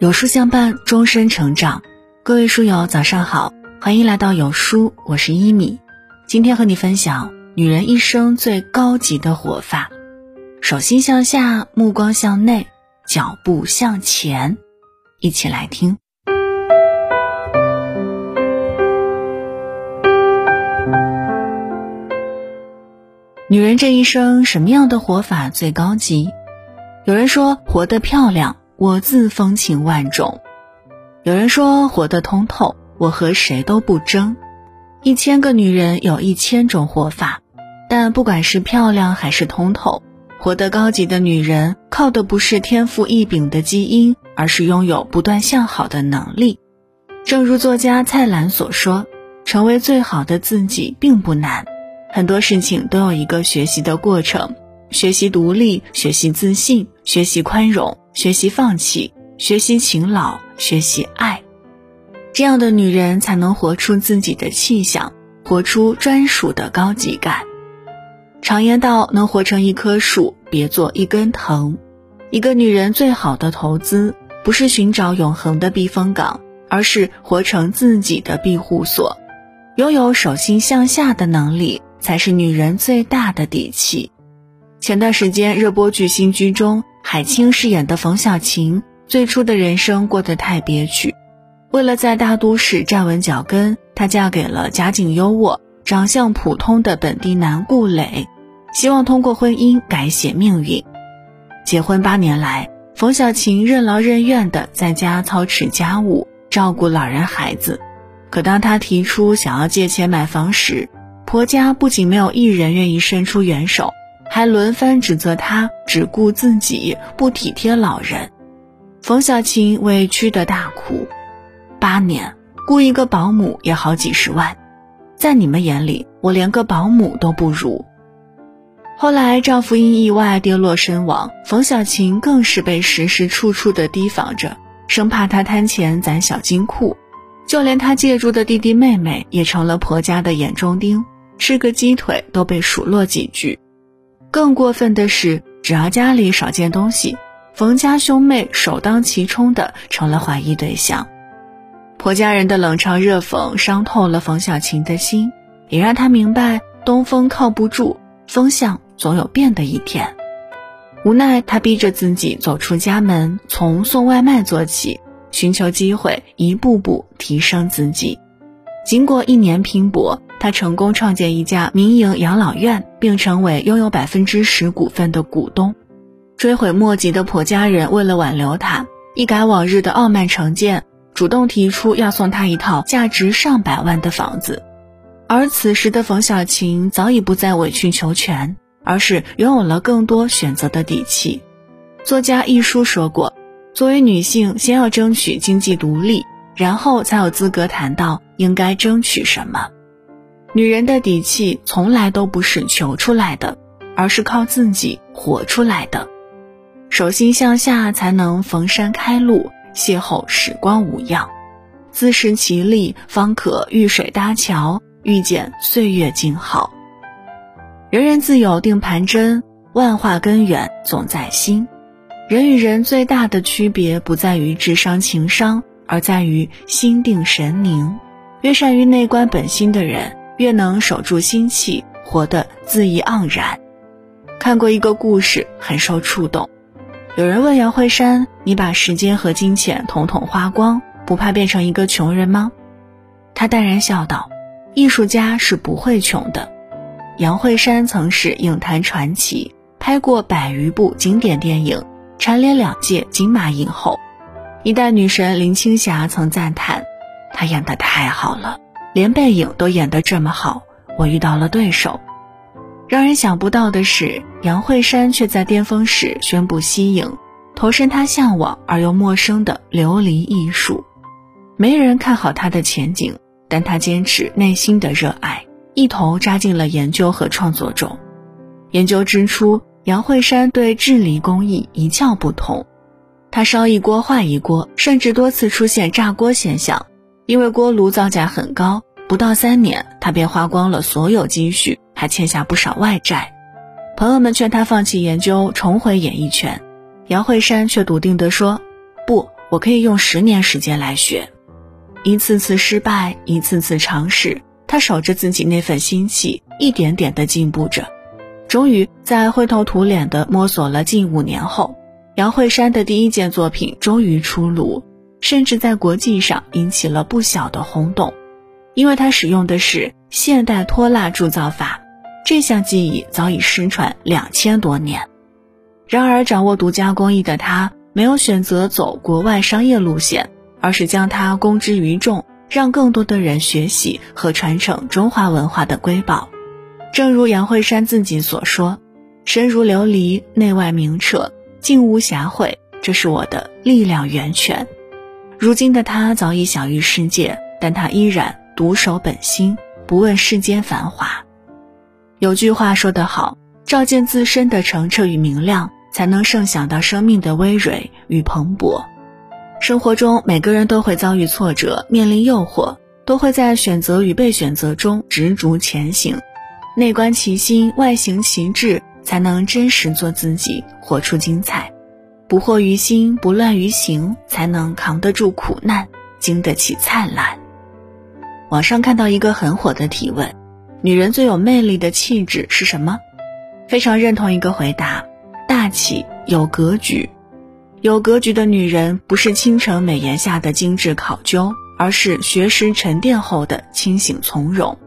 有书相伴，终身成长。各位书友，早上好，欢迎来到有书，我是一米。今天和你分享女人一生最高级的活法：手心向下，目光向内，脚步向前。一起来听。女人这一生什么样的活法最高级？有人说，活得漂亮。我自风情万种，有人说活得通透，我和谁都不争。一千个女人有一千种活法，但不管是漂亮还是通透，活得高级的女人靠的不是天赋异禀的基因，而是拥有不断向好的能力。正如作家蔡澜所说：“成为最好的自己并不难，很多事情都有一个学习的过程，学习独立，学习自信，学习宽容。”学习放弃，学习勤劳，学习爱，这样的女人才能活出自己的气象，活出专属的高级感。常言道：“能活成一棵树，别做一根藤。”一个女人最好的投资，不是寻找永恒的避风港，而是活成自己的庇护所。拥有手心向下的能力，才是女人最大的底气。前段时间热播剧《新居》中。海清饰演的冯小晴，最初的人生过得太憋屈。为了在大都市站稳脚跟，她嫁给了家境优渥、长相普通的本地男顾磊，希望通过婚姻改写命运。结婚八年来，冯小晴任劳任怨地在家操持家务、照顾老人孩子。可当她提出想要借钱买房时，婆家不仅没有一人愿意伸出援手。还轮番指责他只顾自己，不体贴老人。冯小琴委屈的大哭。八年雇一个保姆也好几十万，在你们眼里，我连个保姆都不如。后来丈夫因意外跌落身亡，冯小琴更是被时时处处的提防着，生怕他贪钱攒小金库。就连她借住的弟弟妹妹也成了婆家的眼中钉，吃个鸡腿都被数落几句。更过分的是，只要家里少件东西，冯家兄妹首当其冲的成了怀疑对象。婆家人的冷嘲热讽伤透了冯小琴的心，也让她明白东风靠不住，风向总有变的一天。无奈，她逼着自己走出家门，从送外卖做起，寻求机会，一步步提升自己。经过一年拼搏。他成功创建一家民营养老院，并成为拥有百分之十股份的股东。追悔莫及的婆家人为了挽留他，一改往日的傲慢成见，主动提出要送他一套价值上百万的房子。而此时的冯小琴早已不再委曲求全，而是拥有了更多选择的底气。作家一书说过：“作为女性，先要争取经济独立，然后才有资格谈到应该争取什么。”女人的底气从来都不是求出来的，而是靠自己活出来的。手心向下，才能逢山开路，邂逅时光无恙；自食其力，方可遇水搭桥，遇见岁月静好。人人自有定盘针，万化根源总在心。人与人最大的区别，不在于智商情商，而在于心定神宁。越善于内观本心的人。越能守住心气，活得恣意盎然。看过一个故事，很受触动。有人问杨慧珊：“你把时间和金钱统统花光，不怕变成一个穷人吗？”他淡然笑道：“艺术家是不会穷的。”杨慧珊曾是影坛传奇，拍过百余部经典电影，蝉联两届金马影后。一代女神林青霞曾赞叹：“她演得太好了。”连背影都演得这么好，我遇到了对手。让人想不到的是，杨慧珊却在巅峰时宣布息影，投身她向往而又陌生的琉璃艺术。没人看好她的前景，但她坚持内心的热爱，一头扎进了研究和创作中。研究之初，杨慧珊对治理工艺一窍不通，她烧一锅坏一锅，甚至多次出现炸锅现象。因为锅炉造价很高，不到三年，他便花光了所有积蓄，还欠下不少外债。朋友们劝他放弃研究，重回演艺圈，杨慧珊却笃定地说：“不，我可以用十年时间来学。一次次失败，一次次尝试，他守着自己那份心气，一点点的进步着。终于在灰头土脸的摸索了近五年后，杨慧珊的第一件作品终于出炉，甚至在国际上引起了不小的轰动，因为他使用的是现代脱蜡铸造法，这项技艺早已失传两千多年。然而，掌握独家工艺的他，没有选择走国外商业路线。而是将它公之于众，让更多的人学习和传承中华文化的瑰宝。正如杨慧珊自己所说：“身如琉璃，内外明澈，静无瑕秽，这是我的力量源泉。”如今的他早已享誉世界，但他依然独守本心，不问世间繁华。有句话说得好：“照见自身的澄澈与明亮，才能盛享到生命的葳蕤与蓬勃。”生活中，每个人都会遭遇挫折，面临诱惑，都会在选择与被选择中执着前行。内观其心，外行其志，才能真实做自己，活出精彩。不惑于心，不乱于行，才能扛得住苦难，经得起灿烂。网上看到一个很火的提问：女人最有魅力的气质是什么？非常认同一个回答：大气，有格局。有格局的女人，不是倾城美颜下的精致考究，而是学识沉淀后的清醒从容。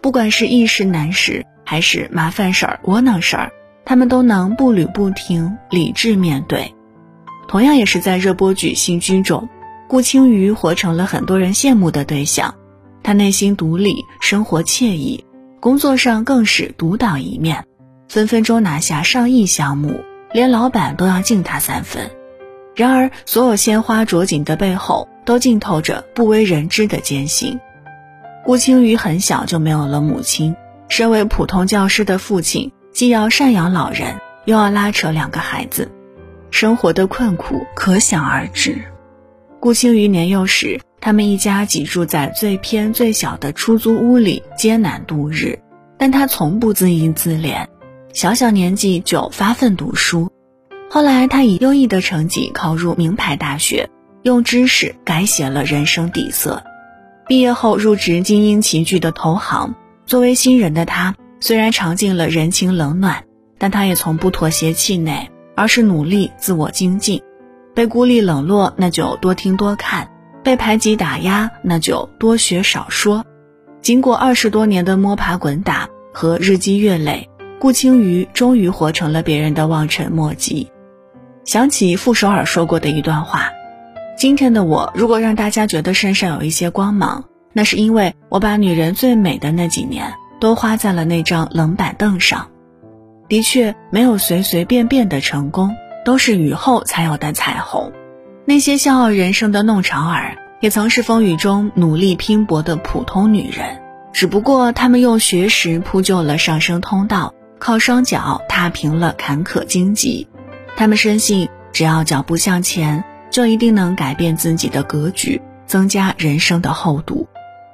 不管是易事难事，还是麻烦事儿、窝囊事儿，她们都能步履不停，理智面对。同样也是在热播剧《新居》中，顾青瑜活成了很多人羡慕的对象。她内心独立，生活惬意，工作上更是独当一面，分分钟拿下上亿项目，连老板都要敬她三分。然而，所有鲜花着锦的背后，都浸透着不为人知的艰辛。顾青瑜很小就没有了母亲，身为普通教师的父亲，既要赡养老人，又要拉扯两个孩子，生活的困苦可想而知。顾青瑜年幼时，他们一家挤住在最偏最小的出租屋里，艰难度日，但他从不自怨自怜，小小年纪就发奋读书。后来，他以优异的成绩考入名牌大学，用知识改写了人生底色。毕业后入职精英齐聚的投行，作为新人的他，虽然尝尽了人情冷暖，但他也从不妥协气馁，而是努力自我精进。被孤立冷落，那就多听多看；被排挤打压，那就多学少说。经过二十多年的摸爬滚打和日积月累，顾青瑜终于活成了别人的望尘莫及。想起傅首尔说过的一段话：“今天的我，如果让大家觉得身上有一些光芒，那是因为我把女人最美的那几年都花在了那张冷板凳上。的确，没有随随便便的成功，都是雨后才有的彩虹。那些笑傲人生的弄潮儿，也曾是风雨中努力拼搏的普通女人，只不过她们用学识铺就了上升通道，靠双脚踏平了坎坷荆棘。”他们深信，只要脚步向前，就一定能改变自己的格局，增加人生的厚度；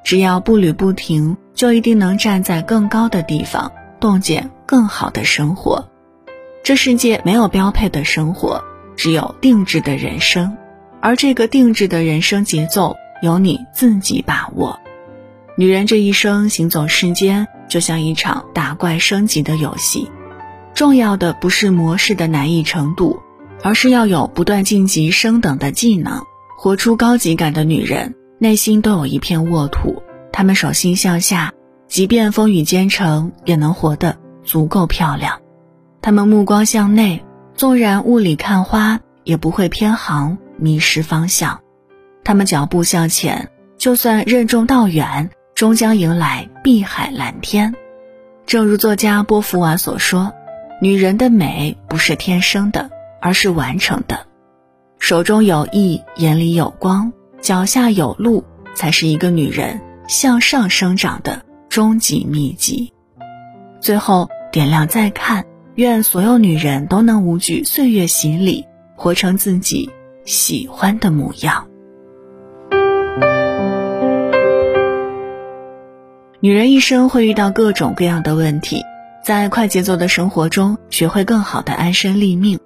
只要步履不停，就一定能站在更高的地方，洞见更好的生活。这世界没有标配的生活，只有定制的人生，而这个定制的人生节奏，由你自己把握。女人这一生行走世间，就像一场打怪升级的游戏。重要的不是模式的难易程度，而是要有不断晋级升等的技能。活出高级感的女人，内心都有一片沃土。她们手心向下，即便风雨兼程，也能活得足够漂亮。她们目光向内，纵然雾里看花，也不会偏航迷失方向。她们脚步向前，就算任重道远，终将迎来碧海蓝天。正如作家波伏娃所说。女人的美不是天生的，而是完成的。手中有艺，眼里有光，脚下有路，才是一个女人向上生长的终极秘籍。最后点亮再看，愿所有女人都能无惧岁月洗礼，活成自己喜欢的模样。女人一生会遇到各种各样的问题。在快节奏的生活中，学会更好的安身立命。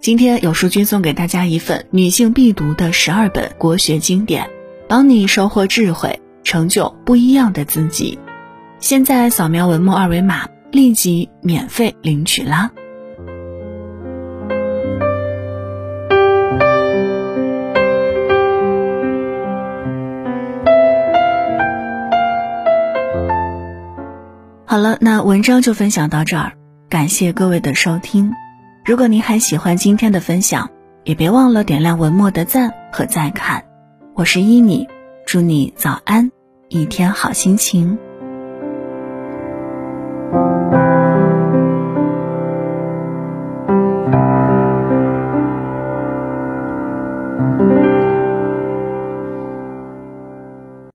今天有书君送给大家一份女性必读的十二本国学经典，帮你收获智慧，成就不一样的自己。现在扫描文末二维码，立即免费领取啦！好了，那文章就分享到这儿，感谢各位的收听。如果您还喜欢今天的分享，也别忘了点亮文末的赞和再看。我是依你，祝你早安，一天好心情。